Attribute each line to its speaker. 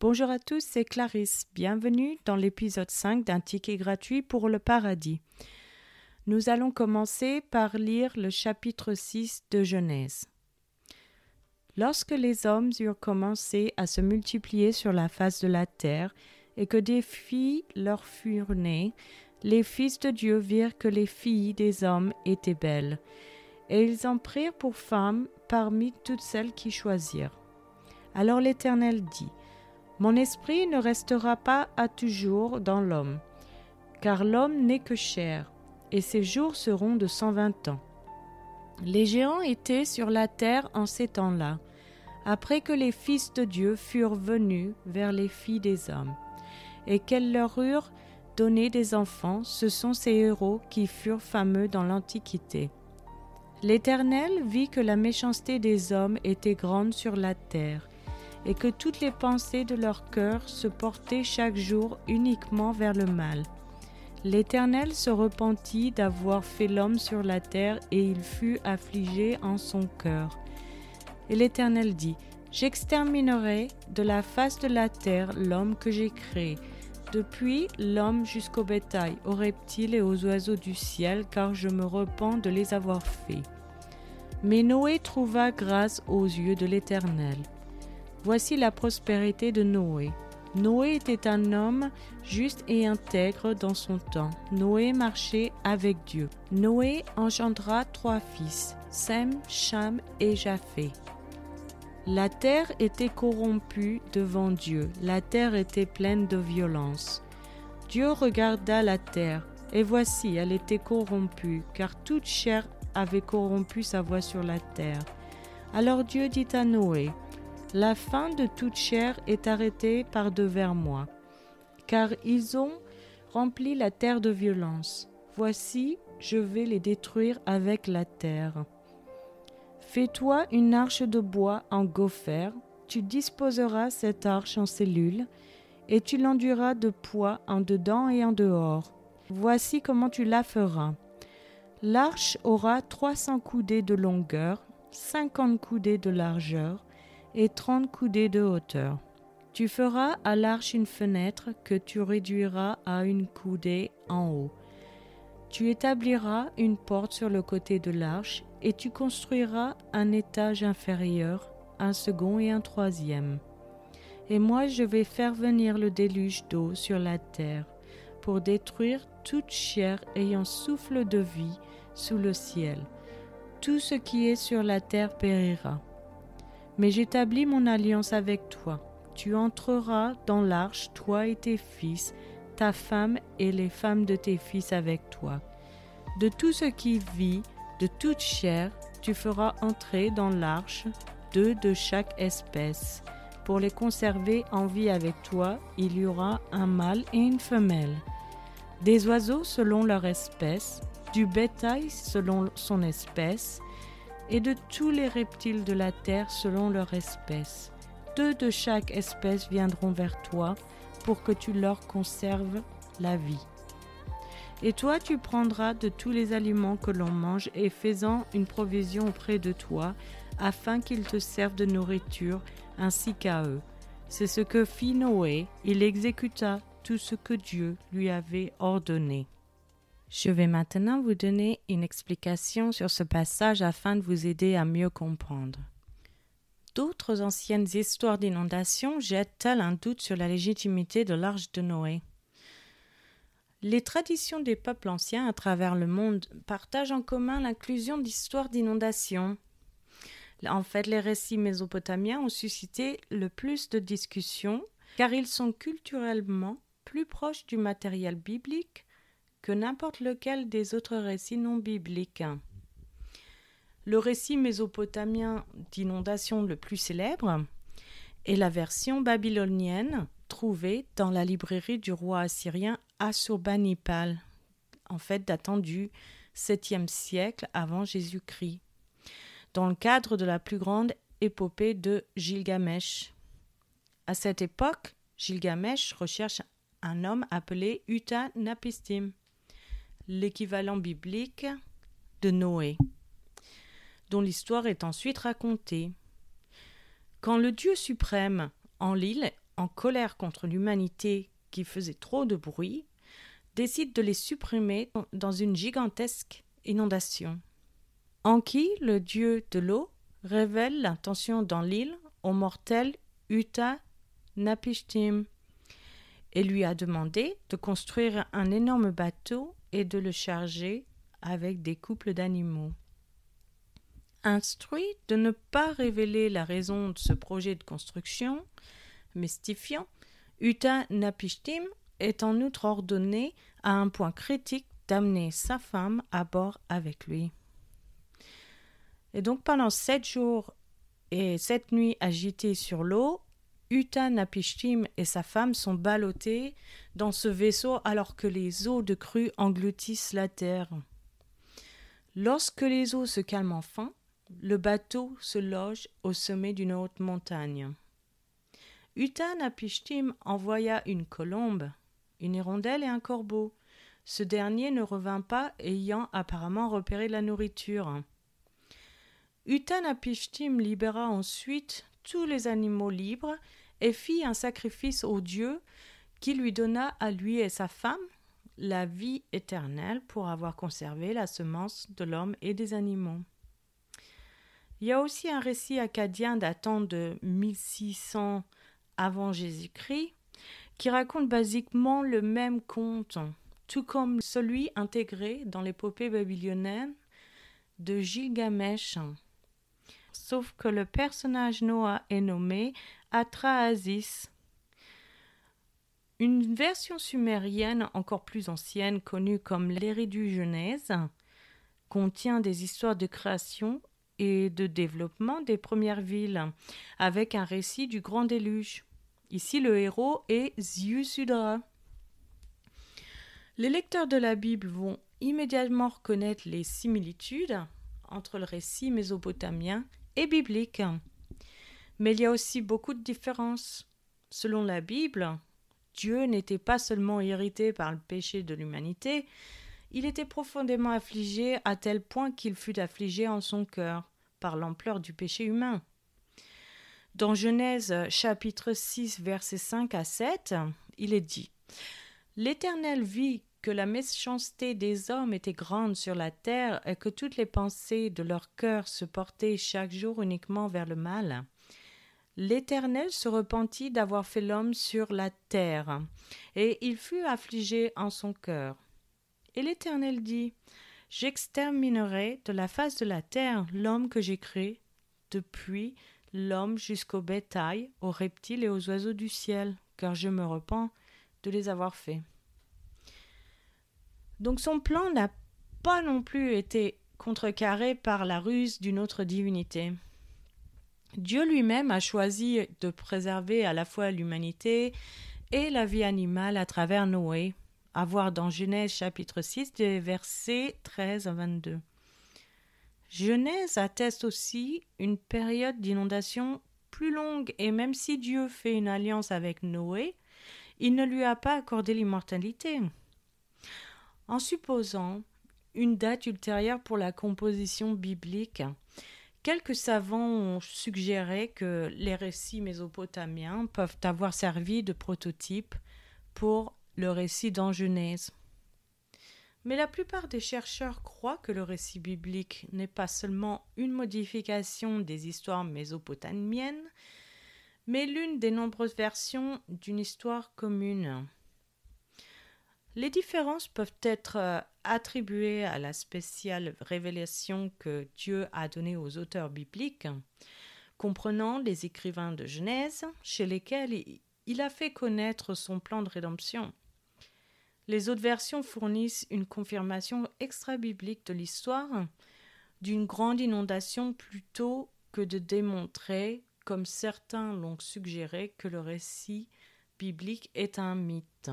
Speaker 1: Bonjour à tous, c'est Clarisse. Bienvenue dans l'épisode 5 d'un ticket gratuit pour le paradis. Nous allons commencer par lire le chapitre 6 de Genèse. Lorsque les hommes eurent commencé à se multiplier sur la face de la terre, et que des filles leur furent nées, les fils de Dieu virent que les filles des hommes étaient belles, et ils en prirent pour femmes parmi toutes celles qui choisirent. Alors l'Éternel dit, Mon esprit ne restera pas à toujours dans l'homme, car l'homme n'est que chair, et ses jours seront de cent vingt ans. Les géants étaient sur la terre en ces temps-là, après que les fils de Dieu furent venus vers les filles des hommes, et qu'elles leur eurent donné des enfants, ce sont ces héros qui furent fameux dans l'Antiquité. L'Éternel vit que la méchanceté des hommes était grande sur la terre, et que toutes les pensées de leur cœur se portaient chaque jour uniquement vers le mal. L'Éternel se repentit d'avoir fait l'homme sur la terre, et il fut affligé en son cœur. Et l'Éternel dit, J'exterminerai de la face de la terre l'homme que j'ai créé, depuis l'homme jusqu'au bétail, aux reptiles et aux oiseaux du ciel, car je me repens de les avoir faits. Mais Noé trouva grâce aux yeux de l'Éternel. Voici la prospérité de Noé. Noé était un homme juste et intègre dans son temps. Noé marchait avec Dieu. Noé engendra trois fils, Sem, Cham et Japheth. La terre était corrompue devant Dieu, la terre était pleine de violence. Dieu regarda la terre, et voici, elle était corrompue, car toute chair avait corrompu sa voix sur la terre. Alors Dieu dit à Noé, La fin de toute chair est arrêtée par devers moi, car ils ont rempli la terre de violence. Voici, je vais les détruire avec la terre. Fais-toi une arche de bois en gopher, tu disposeras cette arche en cellules, et tu l'enduras de poids en dedans et en dehors. Voici comment tu la feras. L'arche aura trois cents coudées de longueur, cinquante coudées de largeur et trente coudées de hauteur. Tu feras à l'arche une fenêtre que tu réduiras à une coudée en haut. Tu établiras une porte sur le côté de l'arche et tu construiras un étage inférieur, un second et un troisième. Et moi je vais faire venir le déluge d'eau sur la terre pour détruire toute chair ayant souffle de vie sous le ciel. Tout ce qui est sur la terre périra. Mais j'établis mon alliance avec toi. Tu entreras dans l'arche, toi et tes fils, ta femme et les femmes de tes fils avec toi. De tout ce qui vit, de toute chair, tu feras entrer dans l'arche deux de chaque espèce. Pour les conserver en vie avec toi, il y aura un mâle et une femelle. Des oiseaux selon leur espèce, du bétail selon son espèce, et de tous les reptiles de la terre selon leur espèce. Deux de chaque espèce viendront vers toi pour que tu leur conserves la vie. Et toi tu prendras de tous les aliments que l'on mange et faisant une provision auprès de toi, afin qu'ils te servent de nourriture ainsi qu'à eux. C'est ce que fit Noé, il exécuta tout ce que Dieu lui avait ordonné. Je vais maintenant vous donner une explication sur ce passage afin de vous aider à mieux comprendre. D'autres anciennes histoires d'inondation jettent-elles un doute sur la légitimité de l'arche de Noé les traditions des peuples anciens à travers le monde partagent en commun l'inclusion d'histoires d'inondations. En fait, les récits mésopotamiens ont suscité le plus de discussions car ils sont culturellement plus proches du matériel biblique que n'importe lequel des autres récits non bibliques. Le récit mésopotamien d'inondation le plus célèbre est la version babylonienne trouvée dans la librairie du roi assyrien Assurbanipal, en fait datant du 7e siècle avant Jésus-Christ, dans le cadre de la plus grande épopée de Gilgamesh. À cette époque, Gilgamesh recherche un homme appelé Uta Napistim, l'équivalent biblique de Noé, dont l'histoire est ensuite racontée. Quand le Dieu suprême en l'île en colère contre l'humanité qui faisait trop de bruit, décide de les supprimer dans une gigantesque inondation. Anki, le dieu de l'eau, révèle l'intention dans l'île au mortel Uta Napishtim et lui a demandé de construire un énorme bateau et de le charger avec des couples d'animaux. Instruit de ne pas révéler la raison de ce projet de construction, mystifiant, Uta Napishtim est en outre ordonné à un point critique d'amener sa femme à bord avec lui. Et donc pendant sept jours et sept nuits agités sur l'eau, Uta et sa femme sont ballottés dans ce vaisseau alors que les eaux de crue engloutissent la terre. Lorsque les eaux se calment enfin, le bateau se loge au sommet d'une haute montagne. Uta Napishtim envoya une colombe, une hirondelle et un corbeau. Ce dernier ne revint pas, ayant apparemment repéré la nourriture. Utanapishtim libéra ensuite tous les animaux libres et fit un sacrifice au Dieu qui lui donna à lui et sa femme la vie éternelle pour avoir conservé la semence de l'homme et des animaux. Il y a aussi un récit acadien datant de 1600 avant Jésus-Christ qui raconte basiquement le même conte, tout comme celui intégré dans l'épopée babylonienne de Gilgamesh sauf que le personnage Noah est nommé Atrahasis. Une version sumérienne encore plus ancienne, connue comme l'Éridu Genèse, contient des histoires de création et de développement des premières villes, avec un récit du grand déluge. Ici, le héros est Ziusudra. Les lecteurs de la Bible vont immédiatement reconnaître les similitudes entre le récit mésopotamien biblique. Mais il y a aussi beaucoup de différences. Selon la Bible, Dieu n'était pas seulement irrité par le péché de l'humanité, il était profondément affligé à tel point qu'il fut affligé en son cœur par l'ampleur du péché humain. Dans Genèse chapitre 6 versets 5 à 7, il est dit L'Éternel vit que la méchanceté des hommes était grande sur la terre et que toutes les pensées de leur cœur se portaient chaque jour uniquement vers le mal. L'Éternel se repentit d'avoir fait l'homme sur la terre, et il fut affligé en son cœur. Et l'Éternel dit J'exterminerai de la face de la terre l'homme que j'ai créé, depuis l'homme jusqu'au bétail, aux reptiles et aux oiseaux du ciel, car je me repens de les avoir faits. Donc son plan n'a pas non plus été contrecarré par la ruse d'une autre divinité. Dieu lui-même a choisi de préserver à la fois l'humanité et la vie animale à travers Noé, à voir dans Genèse chapitre 6 des versets 13 à 22. Genèse atteste aussi une période d'inondation plus longue et même si Dieu fait une alliance avec Noé, il ne lui a pas accordé l'immortalité en supposant une date ultérieure pour la composition biblique. Quelques savants ont suggéré que les récits mésopotamiens peuvent avoir servi de prototype pour le récit dans Genèse. Mais la plupart des chercheurs croient que le récit biblique n'est pas seulement une modification des histoires mésopotamiennes, mais l'une des nombreuses versions d'une histoire commune. Les différences peuvent être euh, attribuées à la spéciale révélation que Dieu a donnée aux auteurs bibliques, comprenant les écrivains de Genèse, chez lesquels il a fait connaître son plan de rédemption. Les autres versions fournissent une confirmation extra-biblique de l'histoire d'une grande inondation plutôt que de démontrer, comme certains l'ont suggéré, que le récit biblique est un mythe.